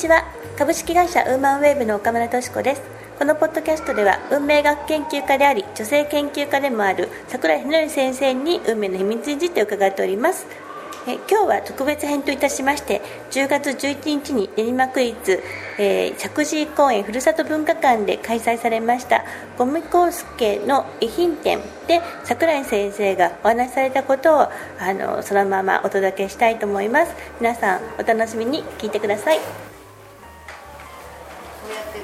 ちは。株式会社ウーマンウェーブの岡村敏子です。このポッドキャストでは運命学研究家であり女性研究家でもある桜井宏先生に運命の秘密について伺っております。え今日は特別編といたしまして10月11日に練馬区立、えー、石神井公園ふるさと文化館で開催されましたゴミコスケの遺品展で桜井先生がお話しされたことをあのそのままお届けしたいと思います。皆さんお楽しみに聞いてください。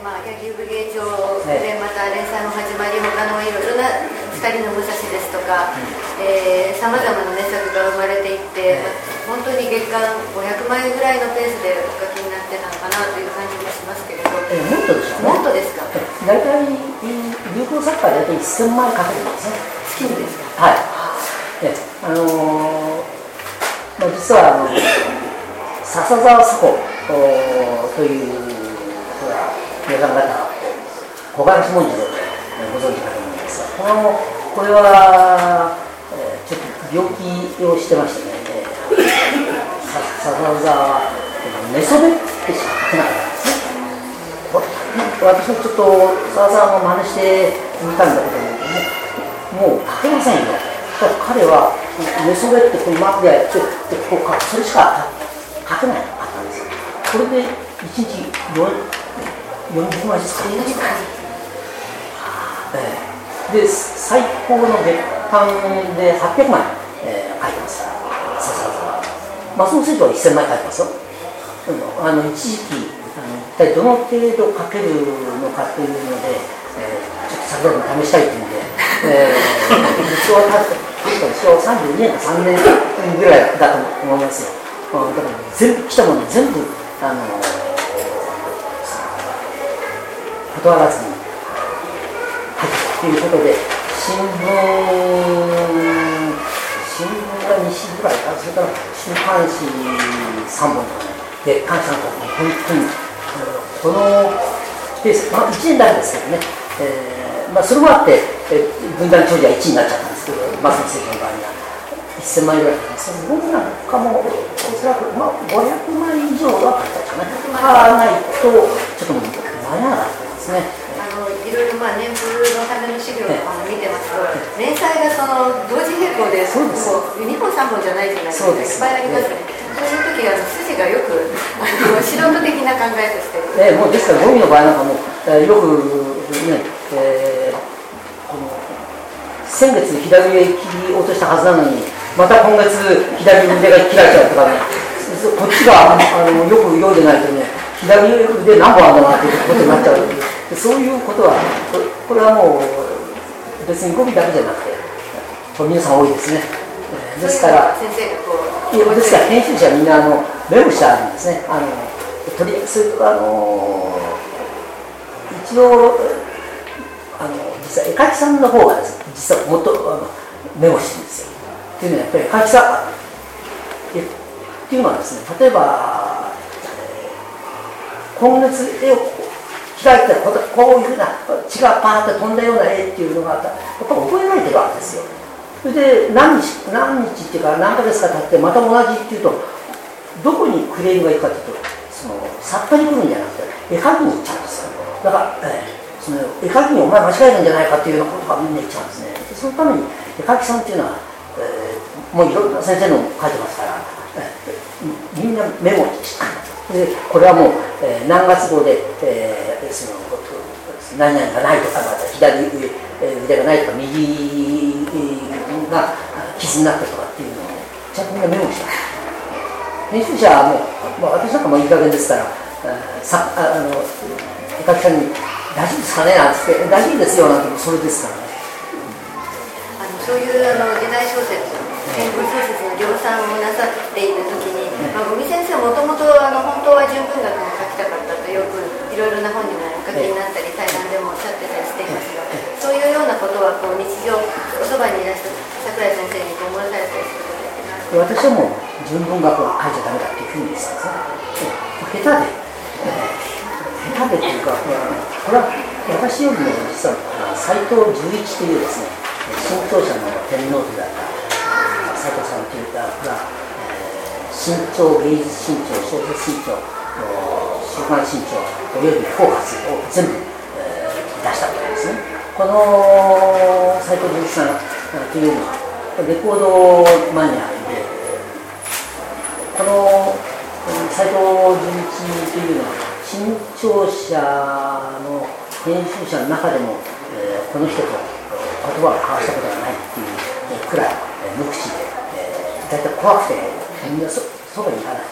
まあ柳生芸場でまた連載の始まり他のいろいろな二人の武蔵ですとかさまざまな、ね、作が生まれていって、まあ、本当に月間500枚ぐらいのペースでお書きになってたのかなという感じもしますけれど、えー、もっとですか、ね、もっとですか？大体流行作家は大体1000枚書けるんですね。月にですか？はい。えあのー、まあ、実はあの笹沢佐子という皆さん方小林文字でご存知かと思いますがこのこれは、えー、ちょっと病気をしてましてね、えー、笹沢は寝そべってしか書けなかったんですね私もちょっと澤さんを真似してみたんだけどももう書けませんよ彼は寝そべってこのマップでやってこうかそれしか書けないかったんですこれで1日40枚ですか、えー。で最高の月間で800枚、えー、書いてます。笹沢松本清張は1000枚書いてますよ、うん、あの一時期あの一体どの程度書けるのかというので、えー、ちょっと桜も試したいというので、えー、昭和確か昭和32年か3年ぐらいだと思いますよ、うん、だから全部来たもの全部あの断らずに。はい。ということで新聞新聞が2紙ぐらいかそれから週刊誌3本とかね月刊誌3本本当にこのペース、まあ、1年だけですけどね、えーまあ、それもあって、えー、分断長者は1位になっちゃったんですけど松野政権の場合には1000万円ぐらいその僕なんかもおそらく、まあ、500万以上は買ったかな。買わないとちょっともう間に合わなかったですねいろいろまあ年風のための資料とかも見てますと、連載がその同時並行でそうです。2本3本じゃないじゃないですか。いっぱいありますね。そういう時あの筋がよくあの素人的な考えとして、えー、もうですからゴミの場合なんかも、えー、よくね、えー、この先月左上切り落としたはずなのにまた今月左腕が切られちゃうとかね。こっちがあのよく読んでないとね左腕何本あるんだなっていうことになっちゃう。そういうことはこれはもう別に語尾だけじゃなくて皆さん多いですね。ですからですから編集者みんなあのメモしてあるんですねあのとりそれとあの一応あの実は絵描きさんの方がです、ね、実はもっとあのメモしてるんですよ。っていうのはやっぱり絵描きさんっていうのはですね例えば今月絵を開いたここういうふうな血がパーッと飛んだような絵っていうのがあったやっぱ覚えられてるわけですよそれで何日何日っていうか何ヶ月か経ってまた同じっていうとどこにクレームがいくかっていうとその作家に来るんじゃなくて絵描きに行っちゃうんですよ。だから、えー、その絵描きにお前間違えるんじゃないかっていうようなことがみんな言っちゃうんですね。そのために絵描きさんっていうのは、えー、もういろんな先生の書いてますから、えー、みんなメモにしっかりでこれはもう、えー、何月号で、えー、その何々がないとかまた左腕がないとか右が傷になったとかっていうのをちゃんとみんなメモした。編集者はもう、まあ、私なんかもいい加減ですからさあの絵描きさんに「大丈夫ですかね?」なんつって「大丈夫ですよ」なんてそれですからね。あのそういうあの時代小説天文小説の量産をなさっている時に、まあ、五味先生もともと本当は純文学も書きたかったとよくいろいろな本にもお書きになったり対談でもおっしゃってたりしていますがそういうようなことはこう日常おそば私はもう純文学は書いちゃダメだっていうふうにですね下手で、下手でっていうかこれは私よりも実は斎藤十一というですね新潮社の天皇とだった佐藤さんというかが、え、新潮芸術新潮小説新潮「週刊新潮」および「フォーカス」を全部、えー、出したわけですね。この斎藤純一さんというのはレコードマニアこの斎藤純一というのは新潮社の編集者の中でも、えー、この人と言葉を交わしたことがないっていうくらい、えー、無口で、えー、大体怖くてみんなそそばに行かない、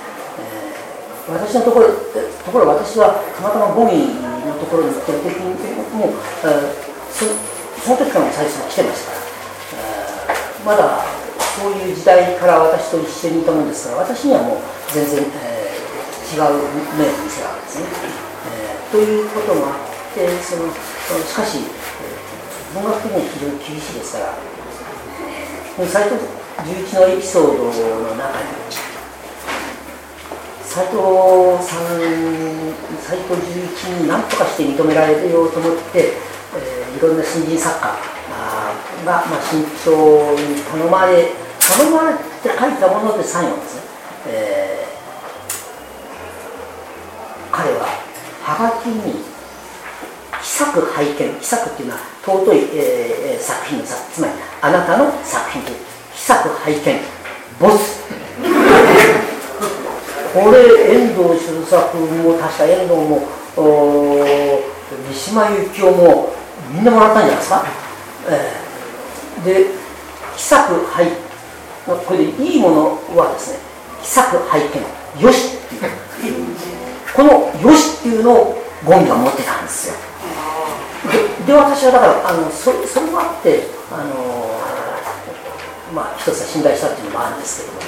えー、私のところところ私はたまたまゴミのところに行った時にもう、えー、そその時からも最初は来てましたから、えー、まだそういう時代から私と一緒にいたもんですから私にはもう全然、えー、違う目を見せるわけですね、えー、ということもあってそのしかし、文学的には非常に厳しいですから斎藤十一のエピソードの中に斎藤さん斎藤十一に何とかして認められようと思って、えー、いろんな新人作家が、まあ、新潮に頼まれ頼まれて書いたものでサインをですね、えー、彼ははがきに秘作拝見秘作っていうのは尊い、えー、作品のさつまりあなたの作品という秘作拝見ボス。これ遠藤周作も確か遠藤も三島由紀夫もみんなもらったんじゃないですか、えー、で秘作拝これでいいものはですね秘作拝見よしっていうこのよしっていうのをゴンが持ってたんですよ。で私はだからあのそそれもあってあのまあ一つは信頼したっていうのもあるんですけども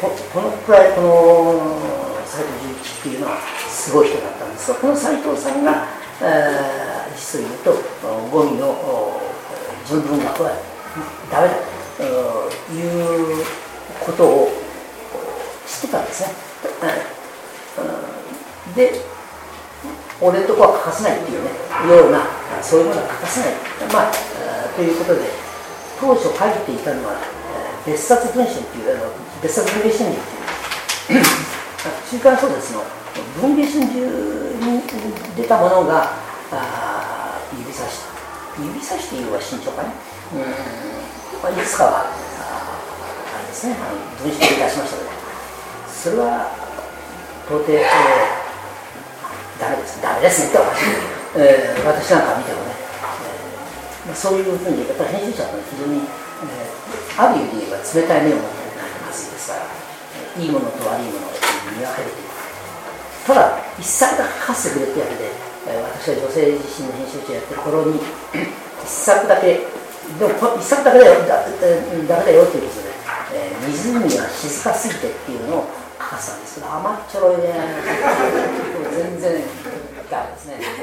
ここのくらいこの斎藤純一っていうのはすごい人だったんです。がこの斎藤さんが、えー、実を言うとゴミの純文学はダメだと。いうことを知ってたんですね。で俺のとこは欠かせないっていうねようなそういうものは欠かせない。まあということで当初書いていたのは別冊文春っていうあの別冊文藝春秋っていう週刊小説の文藝春秋に出たものが指差し指差しというのは慎重かねうん、まあ、いくつかはあれですね。あの文春で出しましたのでそれは到底、えーダメです。ダメですねって私,、えー、私なんか見てもね、えー、そういうふうにやっぱり編集者と非常に、えー、ある意味で言えば冷たい目を持ってなりますですから、いいものと悪いものを見分けるというただ一作だけ書かせてくれってやけで、えー、私は女性自身の編集長やってる頃に一作だけでも一作だけだよ。だだだだよっていうことで、えー、湖が静かすぎてっていうのを書かせたんです。けど甘っちょろいね全然ダメですね。